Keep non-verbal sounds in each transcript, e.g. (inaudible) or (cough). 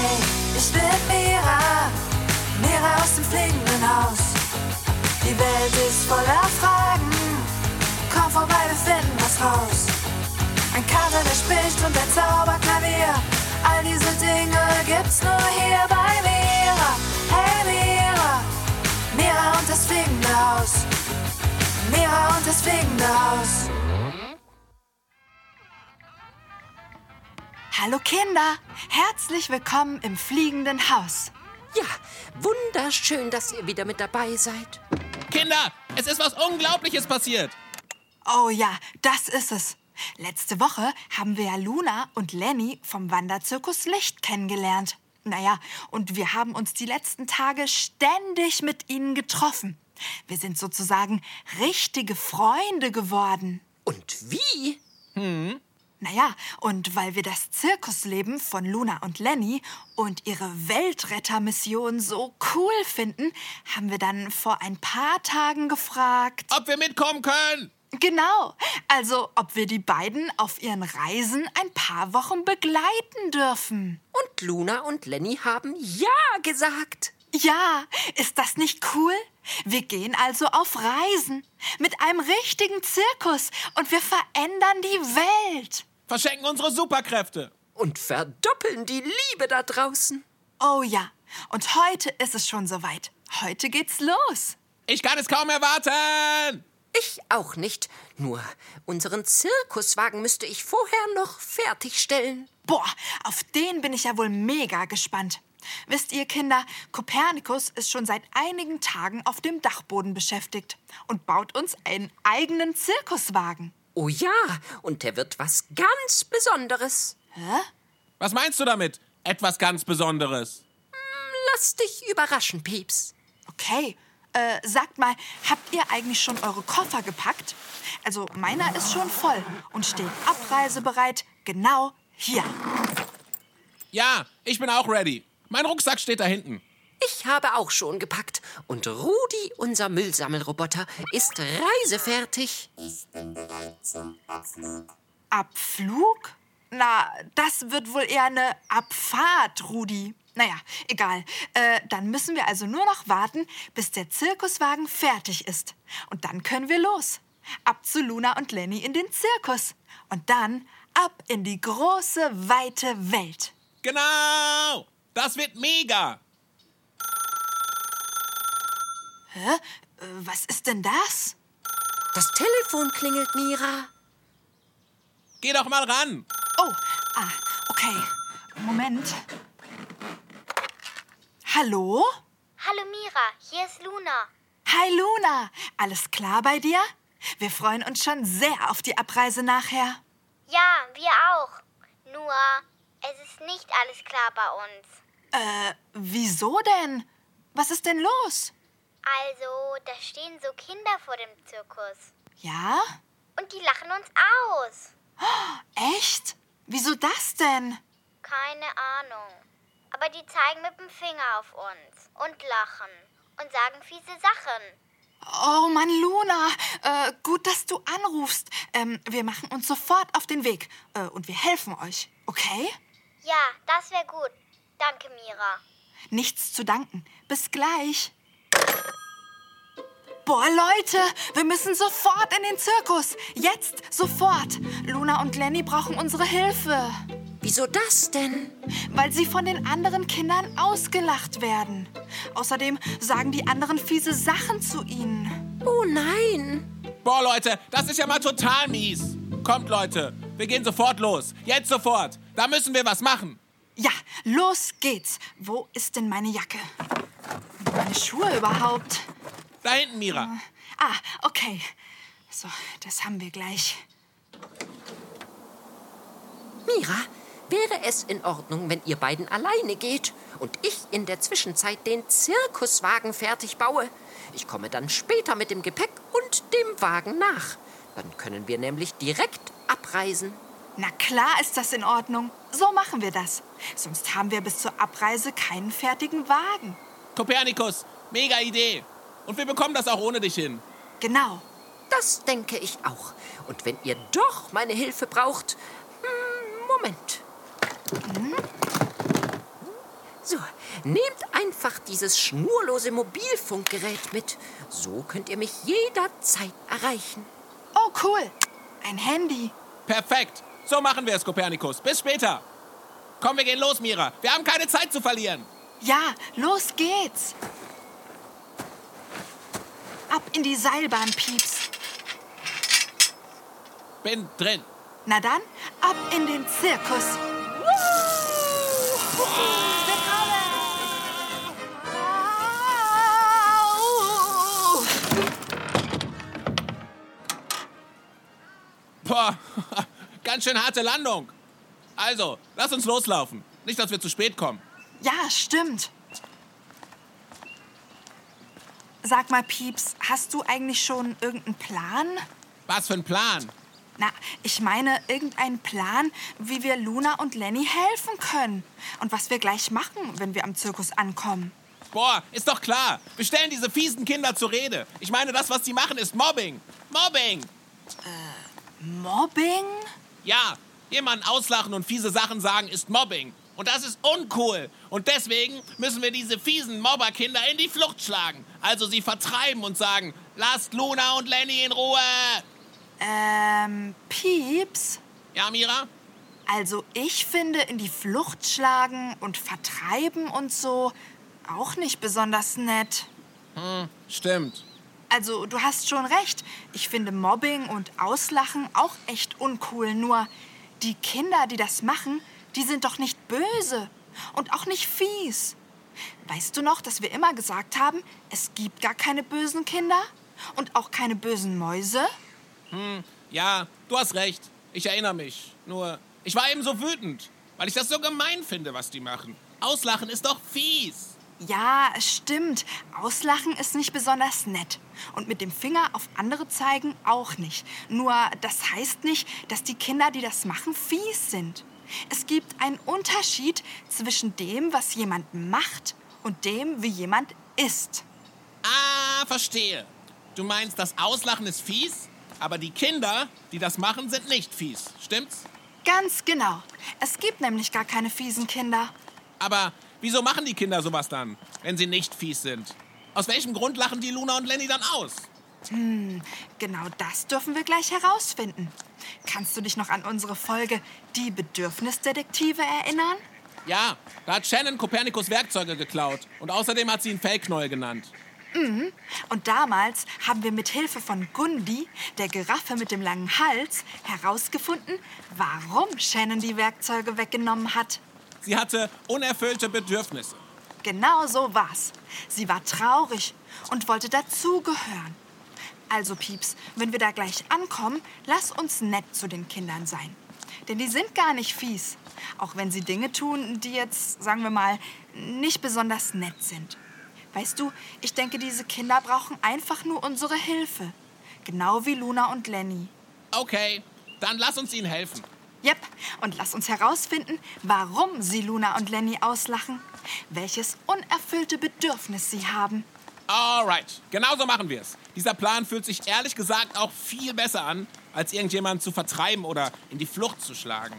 Hey, ich bin Mira, Mira aus dem fliegenden Haus. Die Welt ist voller Fragen, komm vorbei, wir finden was raus. Ein Kater, der spricht und der Zauberklavier, all diese Dinge gibt's nur hier bei Mira. Hey Mira, Mira und das fliegende Haus. Mira und das fliegende Haus. Hallo Kinder, herzlich willkommen im fliegenden Haus. Ja, wunderschön, dass ihr wieder mit dabei seid. Kinder, es ist was Unglaubliches passiert. Oh ja, das ist es. Letzte Woche haben wir ja Luna und Lenny vom Wanderzirkus Licht kennengelernt. Naja, und wir haben uns die letzten Tage ständig mit ihnen getroffen. Wir sind sozusagen richtige Freunde geworden. Und wie? Naja, und weil wir das Zirkusleben von Luna und Lenny und ihre Weltrettermission so cool finden, haben wir dann vor ein paar Tagen gefragt. Ob wir mitkommen können? Genau, also ob wir die beiden auf ihren Reisen ein paar Wochen begleiten dürfen. Und Luna und Lenny haben Ja gesagt. Ja, ist das nicht cool? Wir gehen also auf Reisen mit einem richtigen Zirkus und wir verändern die Welt. Verschenken unsere Superkräfte. Und verdoppeln die Liebe da draußen. Oh ja, und heute ist es schon soweit. Heute geht's los. Ich kann es kaum erwarten. Ich auch nicht. Nur unseren Zirkuswagen müsste ich vorher noch fertigstellen. Boah, auf den bin ich ja wohl mega gespannt. Wisst ihr, Kinder, Kopernikus ist schon seit einigen Tagen auf dem Dachboden beschäftigt und baut uns einen eigenen Zirkuswagen. Oh ja, und der wird was ganz Besonderes. Was meinst du damit? Etwas ganz Besonderes. Lass dich überraschen, Pieps. Okay, äh, sagt mal, habt ihr eigentlich schon eure Koffer gepackt? Also meiner ist schon voll und steht abreisebereit genau hier. Ja, ich bin auch ready. Mein Rucksack steht da hinten. Ich habe auch schon gepackt. Und Rudi, unser Müllsammelroboter, ist reisefertig. Abflug? Na, das wird wohl eher eine Abfahrt, Rudi. Naja, egal. Äh, dann müssen wir also nur noch warten, bis der Zirkuswagen fertig ist. Und dann können wir los. Ab zu Luna und Lenny in den Zirkus. Und dann ab in die große, weite Welt. Genau. Das wird mega. Hä? Äh, was ist denn das? Das Telefon klingelt, Mira. Geh doch mal ran. Oh, ah, okay. Moment. Hallo? Hallo Mira, hier ist Luna. Hi Luna, alles klar bei dir? Wir freuen uns schon sehr auf die Abreise nachher. Ja, wir auch. Nur, es ist nicht alles klar bei uns. Äh, wieso denn? Was ist denn los? Also, da stehen so Kinder vor dem Zirkus. Ja? Und die lachen uns aus. Echt? Wieso das denn? Keine Ahnung. Aber die zeigen mit dem Finger auf uns und lachen und sagen fiese Sachen. Oh Mann, Luna, äh, gut, dass du anrufst. Ähm, wir machen uns sofort auf den Weg äh, und wir helfen euch, okay? Ja, das wäre gut. Danke, Mira. Nichts zu danken. Bis gleich. Boah, Leute, wir müssen sofort in den Zirkus. Jetzt, sofort. Luna und Lenny brauchen unsere Hilfe, Wieso das denn? weil sie von den anderen Kindern ausgelacht werden. Außerdem sagen die anderen fiese Sachen zu ihnen. Oh nein. Boah, Leute, das ist ja mal total mies. Kommt, Leute, wir gehen sofort los. Jetzt sofort. Da müssen wir was machen. Ja, los geht's. Wo ist denn meine Jacke? Meine Schuhe überhaupt? Da hinten, Mira. Ah, okay. So, das haben wir gleich. Mira, wäre es in Ordnung, wenn ihr beiden alleine geht und ich in der Zwischenzeit den Zirkuswagen fertig baue? Ich komme dann später mit dem Gepäck und dem Wagen nach. Dann können wir nämlich direkt abreisen. Na klar ist das in Ordnung. So machen wir das. Sonst haben wir bis zur Abreise keinen fertigen Wagen. Kopernikus, mega Idee. Und wir bekommen das auch ohne dich hin. Genau. Das denke ich auch. Und wenn ihr doch meine Hilfe braucht, hm, Moment. So, nehmt einfach dieses schnurlose Mobilfunkgerät mit. So könnt ihr mich jederzeit erreichen. Oh, cool. Ein Handy. Perfekt. So machen wir es, Kopernikus. Bis später. Komm, wir gehen los, Mira. Wir haben keine Zeit zu verlieren. Ja, los geht's. Ab in die Seilbahn, Pieps. Bin drin. Na dann, ab in den Zirkus. Boah, (laughs) ganz schön harte Landung. Also, lass uns loslaufen. Nicht, dass wir zu spät kommen. Ja, stimmt. Sag mal, Pieps, hast du eigentlich schon irgendeinen Plan? Was für ein Plan. Na, ich meine, irgendeinen Plan, wie wir Luna und Lenny helfen können. Und was wir gleich machen, wenn wir am Zirkus ankommen. Boah, ist doch klar. Wir stellen diese fiesen Kinder zur Rede. Ich meine, das, was sie machen, ist Mobbing. Mobbing. Mobbing? Ja, jemanden auslachen und fiese Sachen sagen ist Mobbing. Und das ist uncool. Und deswegen müssen wir diese fiesen Mobberkinder in die Flucht schlagen. Also sie vertreiben und sagen, lasst Luna und Lenny in Ruhe. Ähm, Pieps? Ja, Mira? Also ich finde in die Flucht schlagen und vertreiben und so auch nicht besonders nett. Stimmt. Also du hast schon recht. Ich finde Mobbing und Auslachen auch echt uncool. Nur die Kinder, die das machen, die sind doch nicht böse und auch nicht fies. Weißt du noch, dass wir immer gesagt haben, es gibt gar keine bösen Kinder und auch keine bösen Mäuse? Ja, du hast recht. Ich erinnere mich. Nur, ich war eben so wütend, weil ich das so gemein finde, was die machen. Auslachen ist doch fies. Ja, es stimmt. Auslachen ist nicht besonders nett. Und mit dem Finger auf andere zeigen auch nicht. Nur das heißt nicht, dass die Kinder, die das machen, fies sind. Es gibt einen Unterschied zwischen dem, was jemand macht und dem, wie jemand ist. Ah, verstehe. Du meinst, das Auslachen ist fies, aber die Kinder, die das machen, sind nicht fies. Stimmt's? Ganz genau. Es gibt nämlich gar keine fiesen Kinder. Aber wieso machen die Kinder sowas dann, wenn sie nicht fies sind? Aus welchem Grund lachen die Luna und Lenny dann aus? Genau das dürfen wir gleich herausfinden. Kannst du dich noch an unsere Folge Die Bedürfnisdetektive erinnern? Ja, da hat Shannon Kopernikus Werkzeuge geklaut. Und außerdem hat sie ihn Fellknäuel genannt. Und damals haben wir mit Hilfe von Gundi, der Giraffe mit dem langen Hals, herausgefunden, warum Shannon die Werkzeuge weggenommen hat. Sie hatte unerfüllte Bedürfnisse. Genau so war's. Sie war traurig und wollte dazugehören. Also, Pieps, wenn wir da gleich ankommen, lass uns nett zu den Kindern sein. Denn die sind gar nicht fies. Auch wenn sie Dinge tun, die jetzt, sagen wir mal, nicht besonders nett sind. Weißt du, ich denke, diese Kinder brauchen einfach nur unsere Hilfe. Genau wie Luna und Lenny. Okay, dann lass uns ihnen helfen. Yep, und lass uns herausfinden, warum sie Luna und Lenny auslachen. Welches unerfüllte Bedürfnis sie haben. Alright, genauso machen wir es. Dieser Plan fühlt sich ehrlich gesagt auch viel besser an, als irgendjemanden zu vertreiben oder in die Flucht zu schlagen.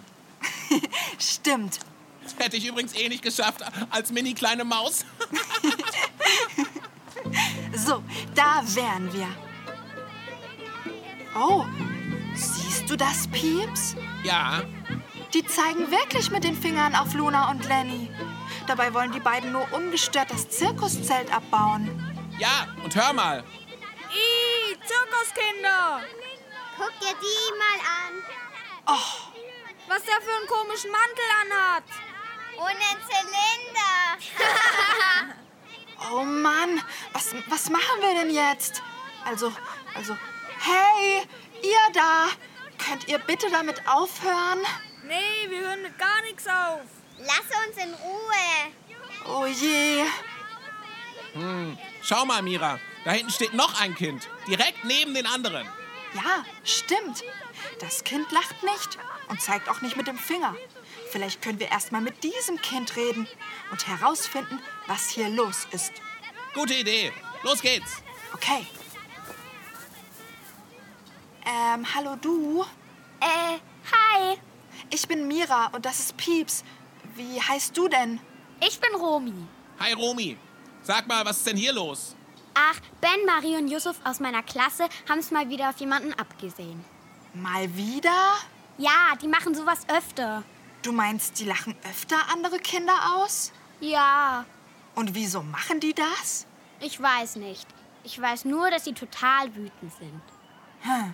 (laughs) Stimmt. Das hätte ich übrigens eh nicht geschafft als mini kleine Maus. (laughs) So, da wären wir. Oh, siehst du das, Pieps? Ja, Die zeigen wirklich mit den Fingern auf Luna und Lenny. Dabei wollen die beiden nur ungestört das Zirkuszelt abbauen. ja, und hör mal. Zirkuskinder! Guck dir die mal an. Was der für einen komischen Mantel anhat. Und ein Zylinder. (laughs) Oh Mann, was, was machen wir denn jetzt? Also, also, hey, ihr da, könnt ihr bitte damit aufhören? Nee, wir hören mit gar nichts auf. Lass uns in Ruhe. Oh je. Schau mal, Mira. Da hinten steht noch ein Kind. Direkt neben den anderen. Ja, stimmt. Das Kind lacht nicht und zeigt auch nicht mit dem Finger. Vielleicht können wir erst mal mit diesem Kind reden und herausfinden, was hier los ist. Gute Idee. Los geht's. Okay. Ähm, hallo du? Äh, hi. Ich bin Mira und das ist Pieps. Wie heißt du denn? Ich bin Romi. Hi Romi. Sag mal, was ist denn hier los? Ach, Ben, Marie und Yusuf aus meiner Klasse haben es mal wieder auf jemanden abgesehen. Mal wieder? Ja, die machen sowas öfter. Du meinst, die lachen öfter andere Kinder aus? Ja, Und wieso machen die das? ich weiß nicht. Ich weiß nur, dass sie total wütend sind. Hm.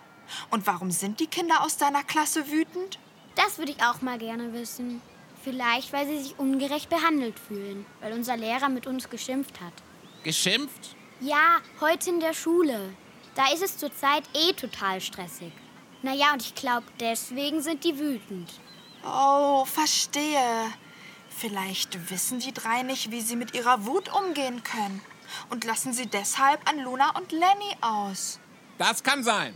Und warum sind die Kinder aus deiner Klasse wütend? Das würde ich auch mal gerne wissen. Vielleicht, weil sie sich ungerecht behandelt fühlen, weil unser Lehrer mit uns geschimpft hat. Geschimpft? Ja, heute in der Schule. Da ist es zurzeit eh total stressig. Naja, und ich glaube, deswegen sind die wütend. Oh, verstehe. Vielleicht wissen die drei nicht, wie sie mit ihrer Wut umgehen können. Und lassen sie deshalb an Luna und Lenny aus. Das kann sein.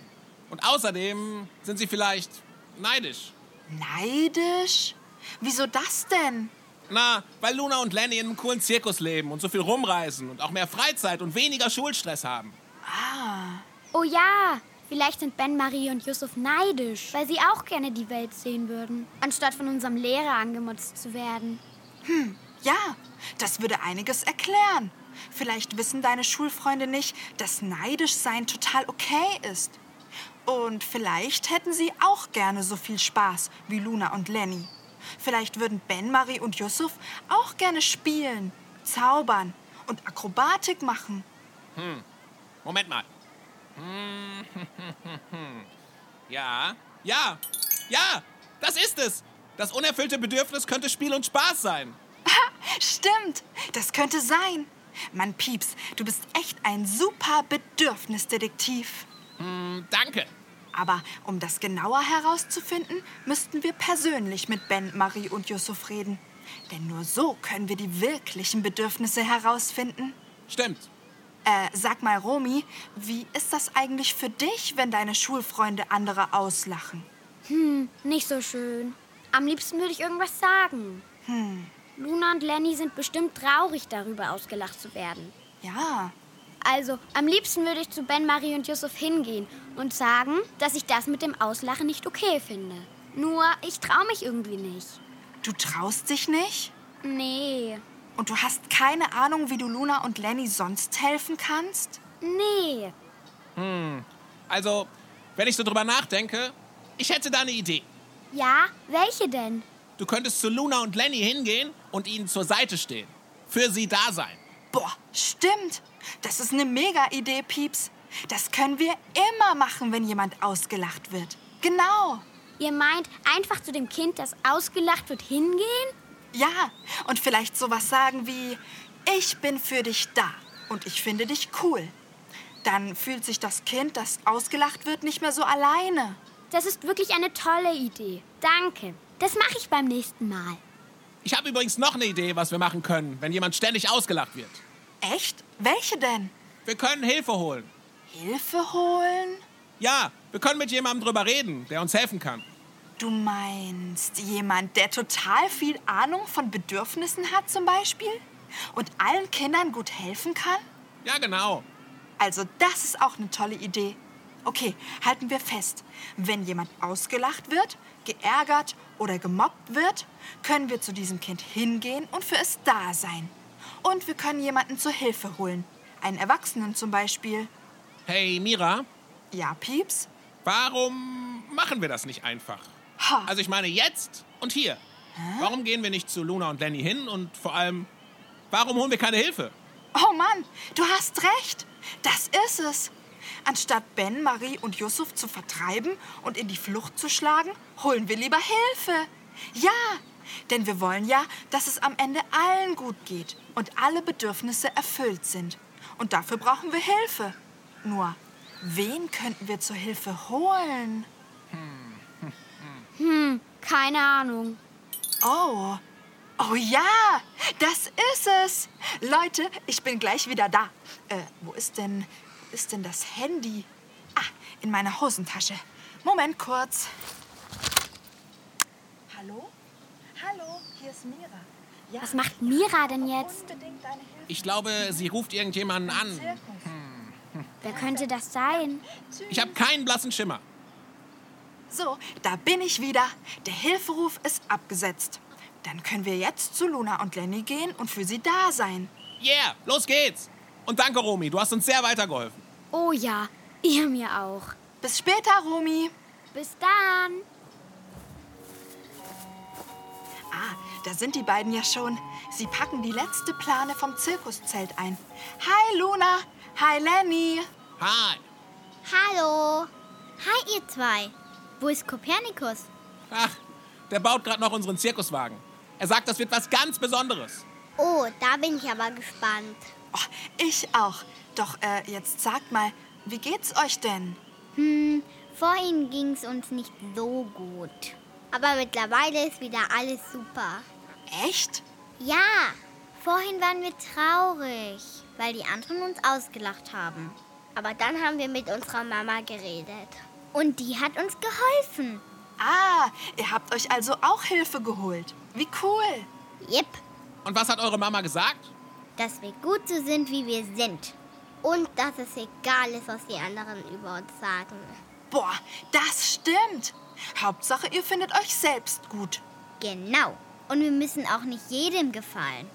Und außerdem sind sie vielleicht neidisch. Neidisch? Wieso das denn? Na, weil Luna und Lenny in einem coolen Zirkus leben und so viel rumreisen und auch mehr Freizeit und weniger Schulstress haben. Ah, Oh ja, vielleicht sind Ben, Marie und Yusuf neidisch, weil sie auch gerne die Welt sehen würden, anstatt von unserem Lehrer angemotzt zu werden. ja, das würde einiges erklären. Vielleicht wissen deine Schulfreunde nicht, dass neidisch sein total okay ist. Und vielleicht hätten sie auch gerne so viel Spaß wie Luna und Lenny. Vielleicht würden Ben, Marie und Yusuf auch gerne spielen, zaubern und Akrobatik machen. Moment mal. (laughs) Ja, ja, ja, das ist es. Das unerfüllte Bedürfnis könnte Spiel und Spaß sein. Stimmt, das könnte sein. Mann, Pieps, du bist echt ein super Bedürfnisdetektiv. Hm, danke. Aber um das genauer herauszufinden, müssten wir persönlich mit Ben, Marie und Yusuf reden. Denn nur so können wir die wirklichen Bedürfnisse herausfinden. Stimmt. Äh, sag mal, Romi, wie ist das eigentlich für dich, wenn deine Schulfreunde andere auslachen? Nicht so schön. Am liebsten würde ich irgendwas sagen. Luna und Lenny sind bestimmt traurig darüber, ausgelacht zu werden. Ja, Also, am liebsten würde ich zu Ben, Marie und Yusuf hingehen und sagen, dass ich das mit dem Auslachen nicht okay finde. Nur, ich traue mich irgendwie nicht. du traust dich nicht? Nee, Und du hast keine Ahnung, wie du Luna und Lenny sonst helfen kannst? nee. Also, wenn ich so drüber nachdenke, ich hätte da eine Idee. Ja, welche denn? Du könntest zu Luna und Lenny hingehen und ihnen zur Seite stehen. Für sie da sein. Boah, stimmt. Das ist eine Mega-Idee, Pieps. Das können wir immer machen, wenn jemand ausgelacht wird. Genau. Ihr meint, einfach zu dem Kind, das ausgelacht wird, hingehen? Ja, und vielleicht sowas sagen wie, ich bin für dich da und ich finde dich cool. Dann fühlt sich das Kind, das ausgelacht wird, nicht mehr so alleine. Das ist wirklich eine tolle Idee. Danke. Das mache ich beim nächsten Mal. Ich habe übrigens noch eine Idee, was wir machen können, wenn jemand ständig ausgelacht wird. Echt? Welche denn? Wir können Hilfe holen. Hilfe holen? Ja, wir können mit jemandem drüber reden, der uns helfen kann. Du meinst jemand, der total viel Ahnung von Bedürfnissen hat zum Beispiel? Und allen Kindern gut helfen kann? Ja, genau. Also das ist auch eine tolle Idee. Okay, halten wir fest. Wenn jemand ausgelacht wird, geärgert oder gemobbt wird, können wir zu diesem Kind hingehen und für es da sein. Und wir können jemanden zur Hilfe holen. Einen Erwachsenen zum Beispiel. Hey, Mira, Ja, Pieps? warum machen wir das nicht einfach? Ha. Also ich meine jetzt und hier. Warum gehen wir nicht zu Luna und Lenny hin und vor allem, warum holen wir keine Hilfe? Oh Mann, du hast recht. Das ist es. Anstatt Ben, Marie und Yusuf zu vertreiben und in die Flucht zu schlagen, holen wir lieber Hilfe. Ja, denn wir wollen ja, dass es am Ende allen gut geht und alle Bedürfnisse erfüllt sind. Und dafür brauchen wir Hilfe. Nur, wen könnten wir zur Hilfe holen? Keine Ahnung. Oh. Oh ja, das ist es. Leute, ich bin gleich wieder da. Äh, wo ist denn, wo ist denn das Handy? Ah, in meiner Hosentasche. Moment kurz. Hallo? Hallo, hier ist Mira. Ja, Was macht Mira denn jetzt? Ich glaube, sie ruft irgendjemanden an. Zirkus. Wer könnte das sein? Ich habe keinen blassen Schimmer. So, da bin ich wieder. Der Hilferuf ist abgesetzt. Dann können wir jetzt zu Luna und Lenny gehen und für sie da sein. Yeah, los geht's. Und danke, Romy, du hast uns sehr weitergeholfen. Oh ja, ihr mir auch. Bis später, Romy. Bis dann. Ah, da sind die beiden ja schon. Sie packen die letzte Plane vom Zirkuszelt ein. Hi, Luna. Hi, Lenny. Hi. Hallo. Hi, ihr zwei. Wo ist Kopernikus? Ach, der baut gerade noch unseren Zirkuswagen. Er sagt, das wird was ganz Besonderes. Oh, da bin ich aber gespannt. Oh, ich auch. Doch äh, jetzt sagt mal, wie geht's euch denn? Hm, vorhin ging's uns nicht so gut. Aber mittlerweile ist wieder alles super. Echt? Ja, vorhin waren wir traurig, weil die anderen uns ausgelacht haben. Aber dann haben wir mit unserer Mama geredet. Und die hat uns geholfen. Ah, ihr habt euch also auch Hilfe geholt. Wie cool. Jep, Und was hat eure Mama gesagt? dass wir gut so sind, wie wir sind. Und dass es egal ist, was die anderen über uns sagen. Boah, das stimmt. Hauptsache, ihr findet euch selbst gut. Genau. Und wir müssen auch nicht jedem gefallen.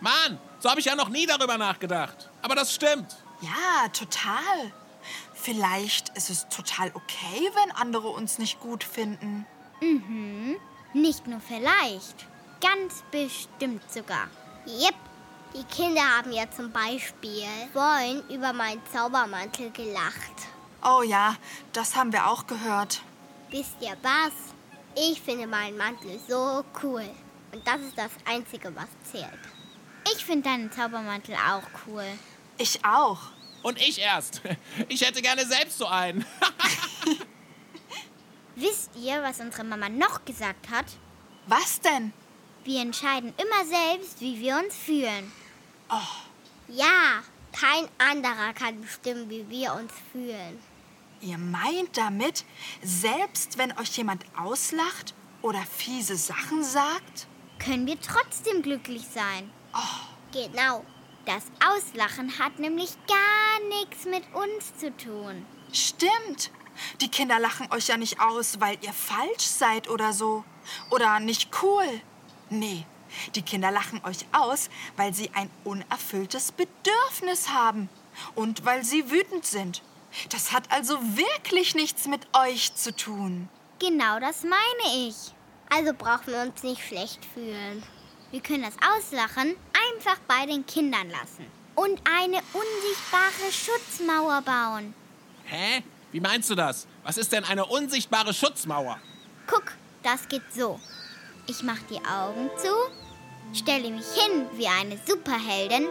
Mann, so habe ich ja noch nie darüber nachgedacht. Aber das stimmt. Ja, total. Vielleicht ist es total okay, wenn andere uns nicht gut finden. Nicht nur vielleicht. Ganz bestimmt sogar. Jep. Die Kinder haben ja zum Beispiel vorhin über meinen Zaubermantel gelacht. Oh ja, das haben wir auch gehört. Wisst ihr was? Ich finde meinen Mantel so cool. Und das ist das Einzige, was zählt. Ich finde deinen Zaubermantel auch cool. Ich auch. Und ich erst. Ich hätte gerne selbst so einen. (laughs) Wisst ihr, was unsere Mama noch gesagt hat? Was denn? Wir entscheiden immer selbst, wie wir uns fühlen. Ja, kein anderer kann bestimmen, wie wir uns fühlen. Ihr meint damit, selbst wenn euch jemand auslacht oder fiese Sachen sagt? Können wir trotzdem glücklich sein? Genau. Das Auslachen hat nämlich gar nichts mit uns zu tun. Stimmt. Die Kinder lachen euch ja nicht aus, weil ihr falsch seid oder so. Oder nicht cool. Nee, die Kinder lachen euch aus, weil sie ein unerfülltes Bedürfnis haben. Und weil sie wütend sind. Das hat also wirklich nichts mit euch zu tun. Genau das meine ich. Also brauchen wir uns nicht schlecht fühlen. Wir können das Auslachen einfach bei den Kindern lassen. Und eine unsichtbare Schutzmauer bauen. Hä? Wie meinst du das? Was ist denn eine unsichtbare Schutzmauer? Guck, das geht so. Ich mach die Augen zu, stelle mich hin wie eine Superheldin,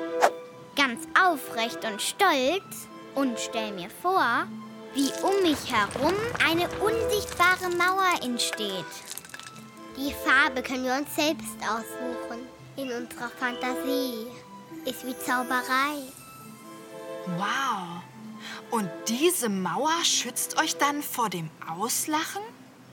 ganz aufrecht und stolz und stell mir vor, wie um mich herum eine unsichtbare Mauer entsteht. Die Farbe können wir uns selbst aussuchen. In unserer Fantasie. Ist wie Zauberei. Wow. Und diese Mauer schützt euch dann vor dem Auslachen?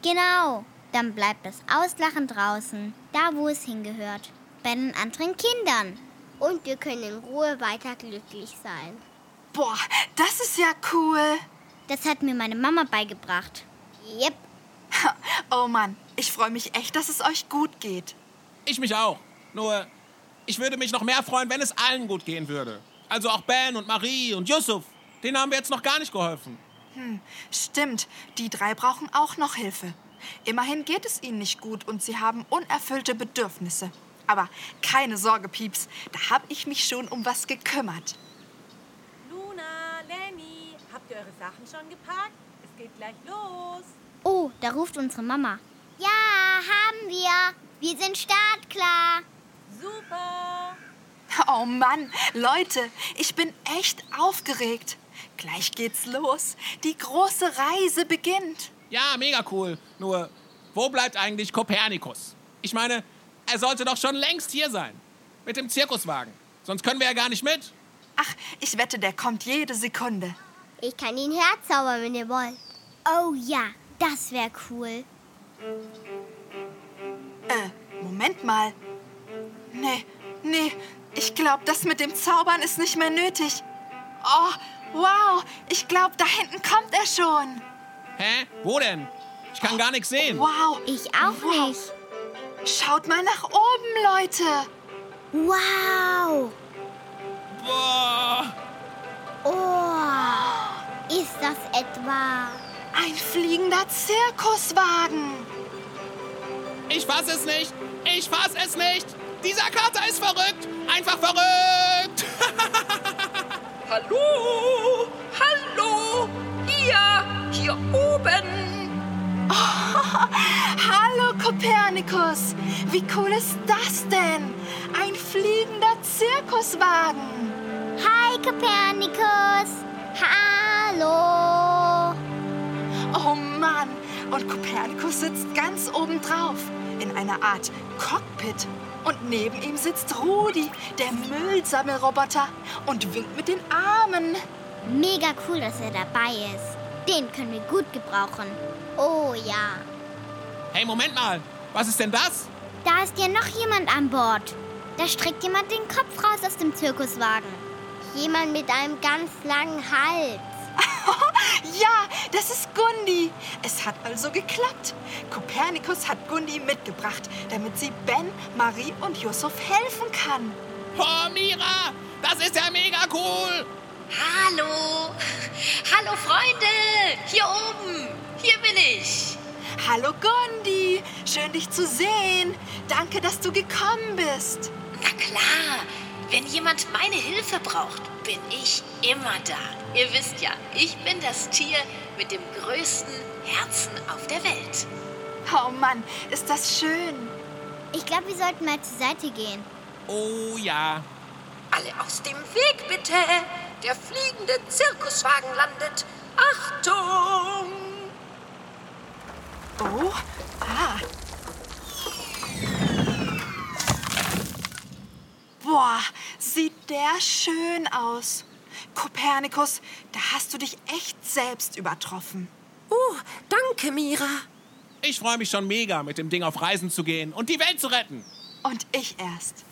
Genau. Dann bleibt das Auslachen draußen, da wo es hingehört. Bei den anderen Kindern. Und wir können in Ruhe weiter glücklich sein. Boah, das ist ja cool. Das hat mir meine Mama beigebracht. Yep. (laughs) Oh Mann, ich freue mich echt, dass es euch gut geht. Ich mich auch. Nur, ich würde mich noch mehr freuen, wenn es allen gut gehen würde. Also auch Ben und Marie und Yusuf. Denen haben wir jetzt noch gar nicht geholfen. Stimmt, die drei brauchen auch noch Hilfe. Immerhin geht es ihnen nicht gut und sie haben unerfüllte Bedürfnisse. Aber keine Sorge, Pieps, da habe ich mich schon um was gekümmert. Luna, Lenny, habt ihr eure Sachen schon gepackt? Es geht gleich los. Oh, da ruft unsere Mama. Ja, haben wir. Wir sind startklar. Super. Oh Mann, Leute, ich bin echt aufgeregt. Gleich geht's los. Die große Reise beginnt. Ja, mega cool. Nur, wo bleibt eigentlich Kopernikus? Ich meine, er sollte doch schon längst hier sein. Mit dem Zirkuswagen. Sonst können wir ja gar nicht mit. Ach, ich wette, der kommt jede Sekunde. Ich kann ihn herzaubern, wenn ihr wollt. Oh ja, das wäre cool. Äh, Moment mal. Nee, nee, ich glaube, das mit dem Zaubern ist nicht mehr nötig. Oh, wow, ich glaube, da hinten kommt er schon. Hä? Wo denn? Ich kann gar nichts sehen. Wow. Ich auch wow. nicht. Schaut mal nach oben, Leute. Wow. Boah. Oh. Ist das etwa... Ein fliegender Zirkuswagen. Ich fass es nicht. Ich fass es nicht. Dieser Kater ist verrückt. Einfach verrückt. (laughs) Hallo? Hallo? Ihr, hier oben. (laughs) Hallo, Kopernikus. Wie cool ist das denn? Ein fliegender Zirkuswagen. Hi, Kopernikus. Hallo. Und Kopernikus sitzt ganz oben drauf, in einer Art Cockpit. Und neben ihm sitzt Rudi, der Müllsammelroboter, und winkt mit den Armen. Mega cool, dass er dabei ist. Den können wir gut gebrauchen. Oh ja. Hey, Moment mal. Was ist denn das? Da ist ja noch jemand an Bord. Da streckt jemand den Kopf raus aus dem Zirkuswagen. Jemand mit einem ganz langen Hals. Ja, das ist Gundi. Es hat also geklappt. Kopernikus hat Gundi mitgebracht, damit sie Ben, Marie und Yusuf helfen kann. Oh, Mira. Das ist ja mega cool. Hallo! Hallo Freunde! Hier oben! Hier bin ich! Hallo Gundi, schön dich zu sehen. Danke, dass du gekommen bist. Na klar, wenn jemand meine Hilfe braucht, bin ich immer da. Ihr wisst ja, ich bin das Tier mit dem größten Herzen auf der Welt. Oh Mann, ist das schön. Ich glaube, wir sollten mal zur Seite gehen. Oh ja. Alle aus dem Weg, bitte. Der fliegende Zirkuswagen landet. Achtung! Oh, ah. Boah, sieht der schön aus. Kopernikus, da hast du dich echt selbst übertroffen. Oh, danke, Mira. Ich freue mich schon mega, mit dem Ding auf Reisen zu gehen und die Welt zu retten. Und ich erst.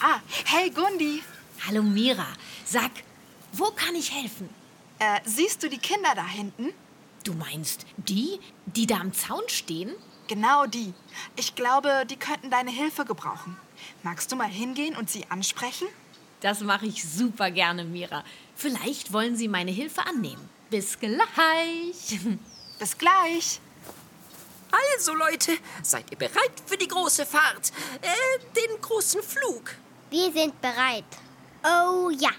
Ah, hey Gundi, Hallo Mira, sag, wo kann ich helfen? äh, siehst du die Kinder da hinten? Du meinst die, die da am Zaun stehen? Genau die. Ich glaube, die könnten deine Hilfe gebrauchen. Magst du mal hingehen und sie ansprechen? Das mache ich super gerne, Mira. Vielleicht wollen sie meine Hilfe annehmen. Bis gleich. (laughs) Bis gleich. Also, Leute, seid ihr bereit für die große Fahrt? Äh, den großen Flug? Wir sind bereit. Oh ja.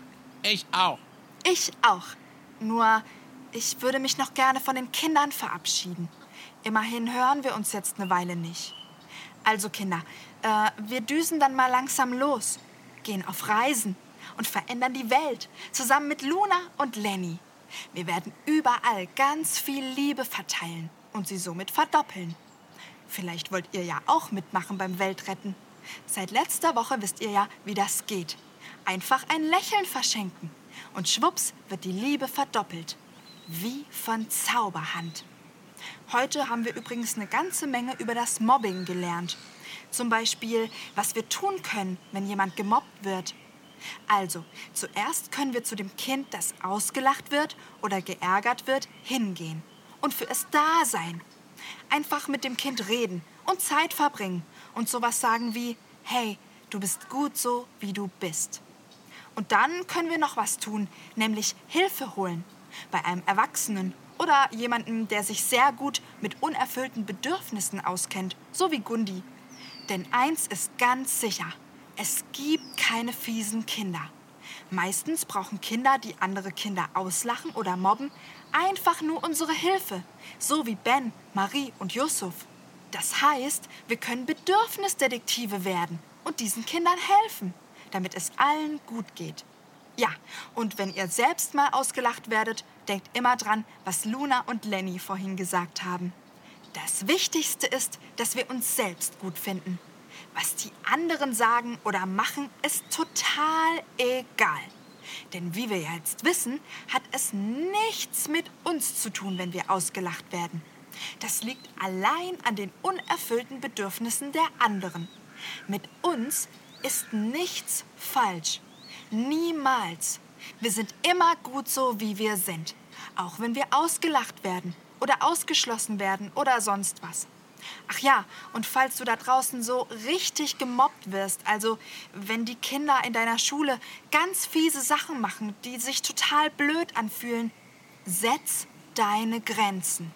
Ich auch. Ich auch. Nur, ich würde mich noch gerne von den Kindern verabschieden. Immerhin hören wir uns jetzt eine Weile nicht. Also Kinder, äh, wir düsen dann mal langsam los, gehen auf Reisen und verändern die Welt zusammen mit Luna und Lenny. Wir werden überall ganz viel Liebe verteilen und sie somit verdoppeln. Vielleicht wollt ihr ja auch mitmachen beim Weltretten. Seit letzter Woche wisst ihr ja, wie das geht. Einfach ein Lächeln verschenken und schwupps wird die Liebe verdoppelt. Wie von Zauberhand. Heute haben wir übrigens eine ganze Menge über das Mobbing gelernt. Zum Beispiel, was wir tun können, wenn jemand gemobbt wird. Also, zuerst können wir zu dem Kind, das ausgelacht wird oder geärgert wird, hingehen und für es da sein. Einfach mit dem Kind reden und Zeit verbringen und sowas sagen wie, hey, du bist gut so, wie du bist. Und dann können wir noch was tun, nämlich Hilfe holen. Bei einem Erwachsenen oder jemandem, der sich sehr gut mit unerfüllten Bedürfnissen auskennt, so wie Gundi. Denn eins ist ganz sicher, es gibt keine fiesen Kinder. Meistens brauchen Kinder, die andere Kinder auslachen oder mobben, einfach nur unsere Hilfe, so wie Ben, Marie und Yusuf. Das heißt, wir können Bedürfnisdetektive werden und diesen Kindern helfen, damit es allen gut geht. Ja, und wenn ihr selbst mal ausgelacht werdet, denkt immer dran, was Luna und Lenny vorhin gesagt haben. Das Wichtigste ist, dass wir uns selbst gut finden. Was die anderen sagen oder machen, ist total egal. Denn wie wir jetzt wissen, hat es nichts mit uns zu tun, wenn wir ausgelacht werden. Das liegt allein an den unerfüllten Bedürfnissen der anderen. Mit uns ist nichts falsch. Niemals. Wir sind immer gut so, wie wir sind. Auch wenn wir ausgelacht werden oder ausgeschlossen werden oder sonst was. Ach ja, und falls du da draußen so richtig gemobbt wirst, also wenn die Kinder in deiner Schule ganz fiese Sachen machen, die sich total blöd anfühlen, setz deine Grenzen.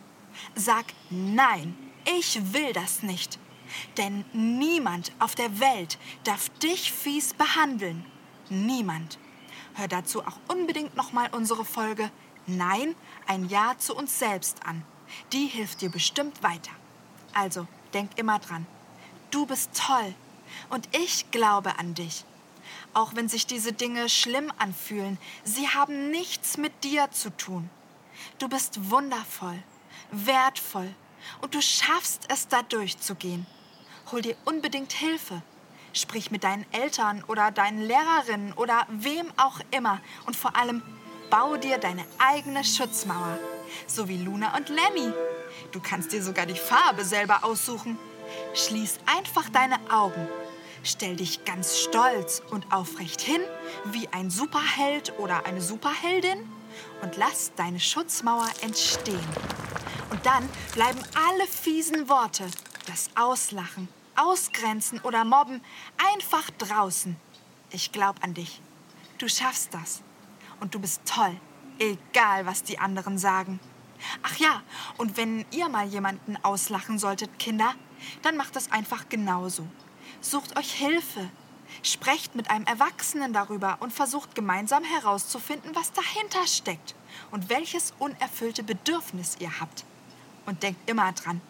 Sag nein, ich will das nicht. Denn niemand auf der Welt darf dich fies behandeln. Niemand. Hör dazu auch unbedingt nochmal unsere Folge Nein, ein Ja zu uns selbst an. Die hilft dir bestimmt weiter. Also, denk immer dran. Du bist toll und ich glaube an dich. Auch wenn sich diese Dinge schlimm anfühlen, sie haben nichts mit dir zu tun. Du bist wundervoll, wertvoll und du schaffst es, da durchzugehen. Hol dir unbedingt Hilfe. Sprich mit deinen Eltern oder deinen Lehrerinnen oder wem auch immer. Und vor allem, bau dir deine eigene Schutzmauer. So wie Luna und Lenny. Du kannst dir sogar die Farbe selber aussuchen. Schließ einfach deine Augen. Stell dich ganz stolz und aufrecht hin, wie ein Superheld oder eine Superheldin, und lass deine Schutzmauer entstehen. Und dann bleiben alle fiesen Worte, das Auslachen, Ausgrenzen oder Mobben einfach draußen. Ich glaub an dich. Du schaffst das. Und du bist toll, egal was die anderen sagen. Ach ja, und wenn ihr mal jemanden auslachen solltet, Kinder, dann macht das einfach genauso. Sucht euch Hilfe. Sprecht mit einem Erwachsenen darüber und versucht gemeinsam herauszufinden, was dahinter steckt und welches unerfüllte Bedürfnis ihr habt. Und denkt immer dran,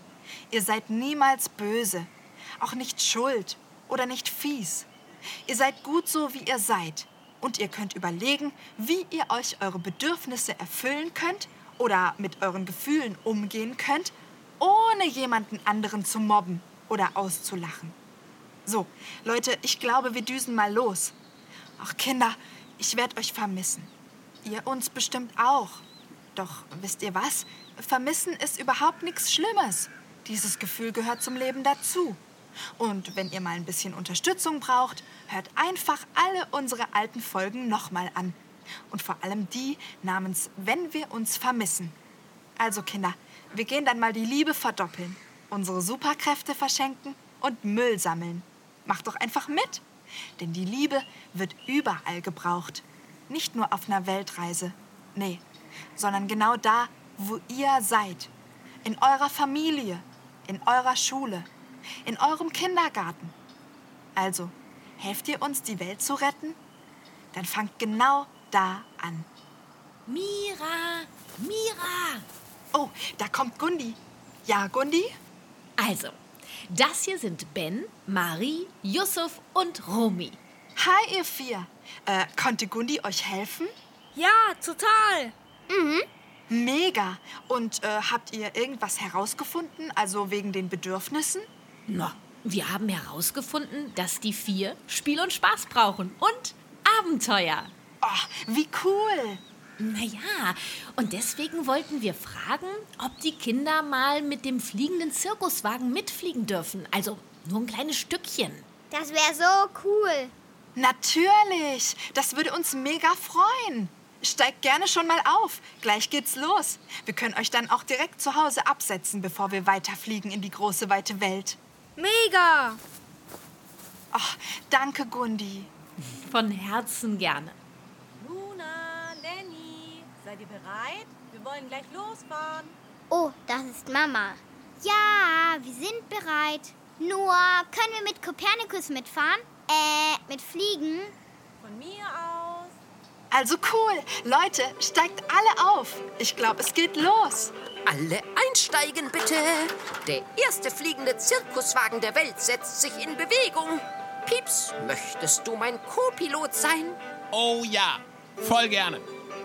ihr seid niemals böse, auch nicht schuld oder nicht fies. Ihr seid gut so, wie ihr seid. Und ihr könnt überlegen, wie ihr euch eure Bedürfnisse erfüllen könnt oder mit euren Gefühlen umgehen könnt, ohne jemanden anderen zu mobben oder auszulachen. So, Leute, ich glaube, wir düsen mal los. Ach, Kinder, ich werde euch vermissen. Ihr uns bestimmt auch. Doch wisst ihr was? Vermissen ist überhaupt nichts Schlimmes. Dieses Gefühl gehört zum Leben dazu. Und wenn ihr mal ein bisschen Unterstützung braucht, hört einfach alle unsere alten Folgen nochmal an. Und vor allem die namens Wenn wir uns vermissen. Also Kinder, wir gehen dann mal die Liebe verdoppeln, unsere Superkräfte verschenken und Müll sammeln. Macht doch einfach mit. Denn die Liebe wird überall gebraucht. Nicht nur auf einer Weltreise. Nee, sondern genau da, wo ihr seid. In eurer Familie, in eurer Schule, in eurem Kindergarten. Also, helft ihr uns, die Welt zu retten? Dann fangt genau da an. Mira, Mira. Oh, da kommt Gundi. Ja, Gundi? Also, das hier sind Ben, Marie, Yusuf und Romy. Hi, ihr vier. Äh, konnte Gundi euch helfen? Ja, total. Mhm. Mega. Und äh, habt ihr irgendwas herausgefunden, also wegen den Bedürfnissen? Na, wir haben herausgefunden, dass die vier Spiel und Spaß brauchen und Abenteuer. Oh, wie cool. Naja, und deswegen wollten wir fragen, ob die Kinder mal mit dem fliegenden Zirkuswagen mitfliegen dürfen. Also nur ein kleines Stückchen. Das wäre so cool. Natürlich. Das würde uns mega freuen. Steigt gerne schon mal auf. Gleich geht's los. Wir können euch dann auch direkt zu Hause absetzen, bevor wir weiterfliegen in die große, weite Welt. Mega! Ach, danke, Gundi. Von Herzen gerne. Luna, Lenny, seid ihr bereit? Wir wollen gleich losfahren. Oh, das ist Mama. Ja, wir sind bereit. Nur, können wir mit Kopernikus mitfahren? Äh, mit Fliegen? Von mir aus. Also cool. Leute, steigt alle auf. Ich glaube, es geht los. Alle einsteigen, bitte. Der erste fliegende Zirkuswagen der Welt setzt sich in Bewegung. Pieps, möchtest du mein Co-Pilot sein? Oh ja, voll gerne.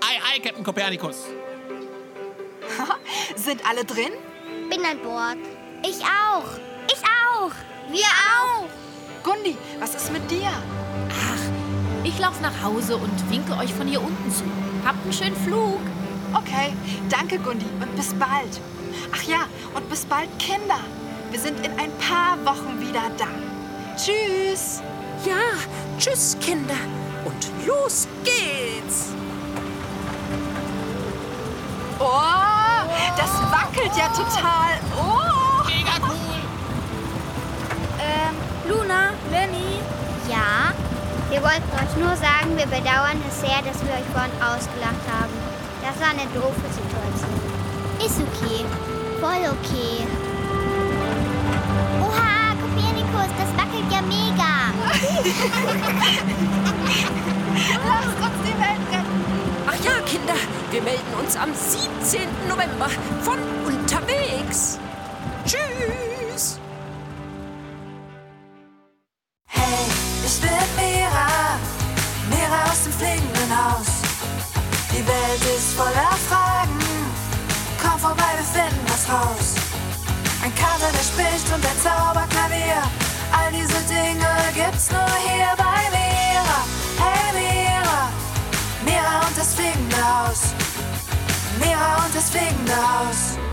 Ei, ei, Captain Kopernikus. (laughs) Sind alle drin? Bin an Bord. Ich auch. Ich auch. Wir auch. Gundi, was ist mit dir? Ich laufe nach Hause und winke euch von hier unten zu. Habt einen schönen Flug. Okay, danke Gundi und bis bald. Ach ja, und bis bald Kinder. Wir sind in ein paar Wochen wieder da. Tschüss. Ja, tschüss, Kinder. Und los geht's. Oh, das wackelt ja total. Oh. Mega cool. Luna, Lenny. Ja, wir wollten euch nur sagen, wir bedauern es sehr, dass wir euch vorhin ausgelacht haben. Das war eine doofe Situation. Ist okay. Voll okay. Oha, Kopernikus, das wackelt ja mega. (laughs) Lasst uns die Welt retten. Ach ja, Kinder, wir melden uns am 17. November von unterwegs. Tschüss. Gibt's nur hier bei Mira. Hey Mira, Mira und das fliegende Haus. Mira und das fliegende Haus.